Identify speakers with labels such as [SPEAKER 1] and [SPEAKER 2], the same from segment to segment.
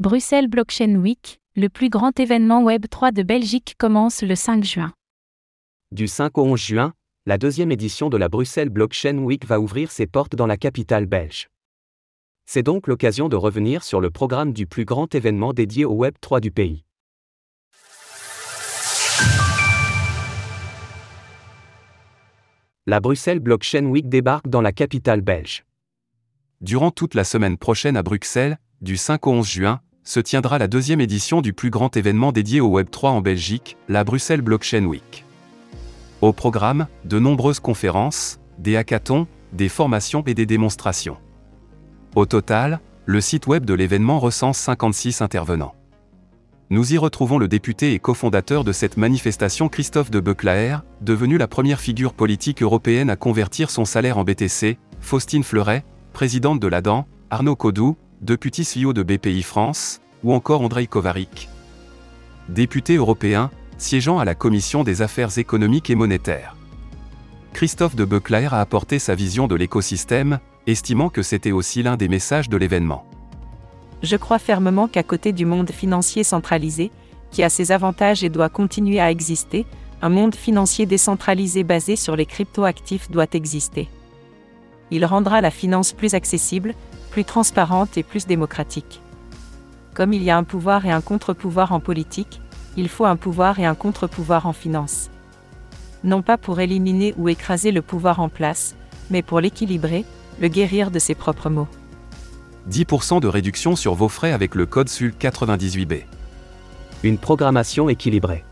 [SPEAKER 1] Bruxelles Blockchain Week, le plus grand événement Web3 de Belgique commence le 5 juin.
[SPEAKER 2] Du 5 au 11 juin, la deuxième édition de la Bruxelles Blockchain Week va ouvrir ses portes dans la capitale belge. C'est donc l'occasion de revenir sur le programme du plus grand événement dédié au Web3 du pays. La Bruxelles Blockchain Week débarque dans la capitale belge.
[SPEAKER 3] Durant toute la semaine prochaine à Bruxelles, du 5 au 11 juin, se tiendra la deuxième édition du plus grand événement dédié au Web3 en Belgique, la Bruxelles Blockchain Week. Au programme, de nombreuses conférences, des hackathons, des formations et des démonstrations. Au total, le site web de l'événement recense 56 intervenants. Nous y retrouvons le député et cofondateur de cette manifestation Christophe de Beclaer, devenu la première figure politique européenne à convertir son salaire en BTC, Faustine Fleuret, présidente de l'ADAN, Arnaud Codou, député CEO de BPI France, ou encore Andrei Kovarik. Député européen, siégeant à la Commission des affaires économiques et monétaires. Christophe de Beclair a apporté sa vision de l'écosystème, estimant que c'était aussi l'un des messages de l'événement.
[SPEAKER 4] Je crois fermement qu'à côté du monde financier centralisé, qui a ses avantages et doit continuer à exister, un monde financier décentralisé basé sur les cryptoactifs doit exister. Il rendra la finance plus accessible, plus transparente et plus démocratique. Comme il y a un pouvoir et un contre-pouvoir en politique, il faut un pouvoir et un contre-pouvoir en finance. Non pas pour éliminer ou écraser le pouvoir en place, mais pour l'équilibrer, le guérir de ses propres maux.
[SPEAKER 3] 10% de réduction sur vos frais avec le code SUL 98B.
[SPEAKER 2] Une programmation équilibrée.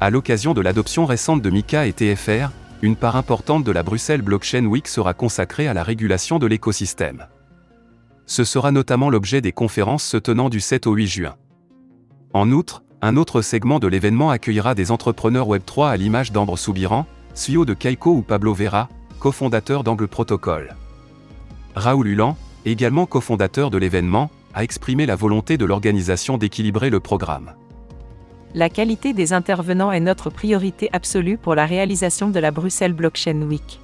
[SPEAKER 3] À l'occasion de l'adoption récente de MICA et TFR, une part importante de la Bruxelles Blockchain Week sera consacrée à la régulation de l'écosystème. Ce sera notamment l'objet des conférences se tenant du 7 au 8 juin. En outre, un autre segment de l'événement accueillera des entrepreneurs Web3 à l'image d'Ambre Soubiran, CEO de Kaiko ou Pablo Vera, cofondateur d'Angle Protocol. Raoul Hulan, également cofondateur de l'événement, a exprimé la volonté de l'organisation d'équilibrer le programme.
[SPEAKER 4] La qualité des intervenants est notre priorité absolue pour la réalisation de la Bruxelles Blockchain Week.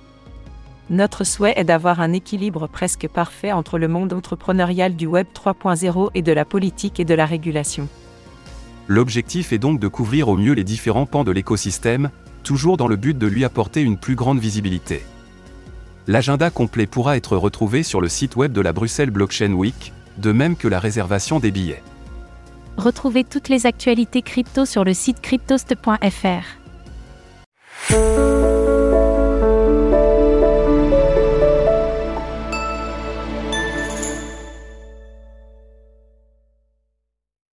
[SPEAKER 4] Notre souhait est d'avoir un équilibre presque parfait entre le monde entrepreneurial du Web 3.0 et de la politique et de la régulation.
[SPEAKER 3] L'objectif est donc de couvrir au mieux les différents pans de l'écosystème, toujours dans le but de lui apporter une plus grande visibilité. L'agenda complet pourra être retrouvé sur le site web de la Bruxelles Blockchain Week, de même que la réservation des billets.
[SPEAKER 1] Retrouvez toutes les actualités crypto sur le site cryptost.fr.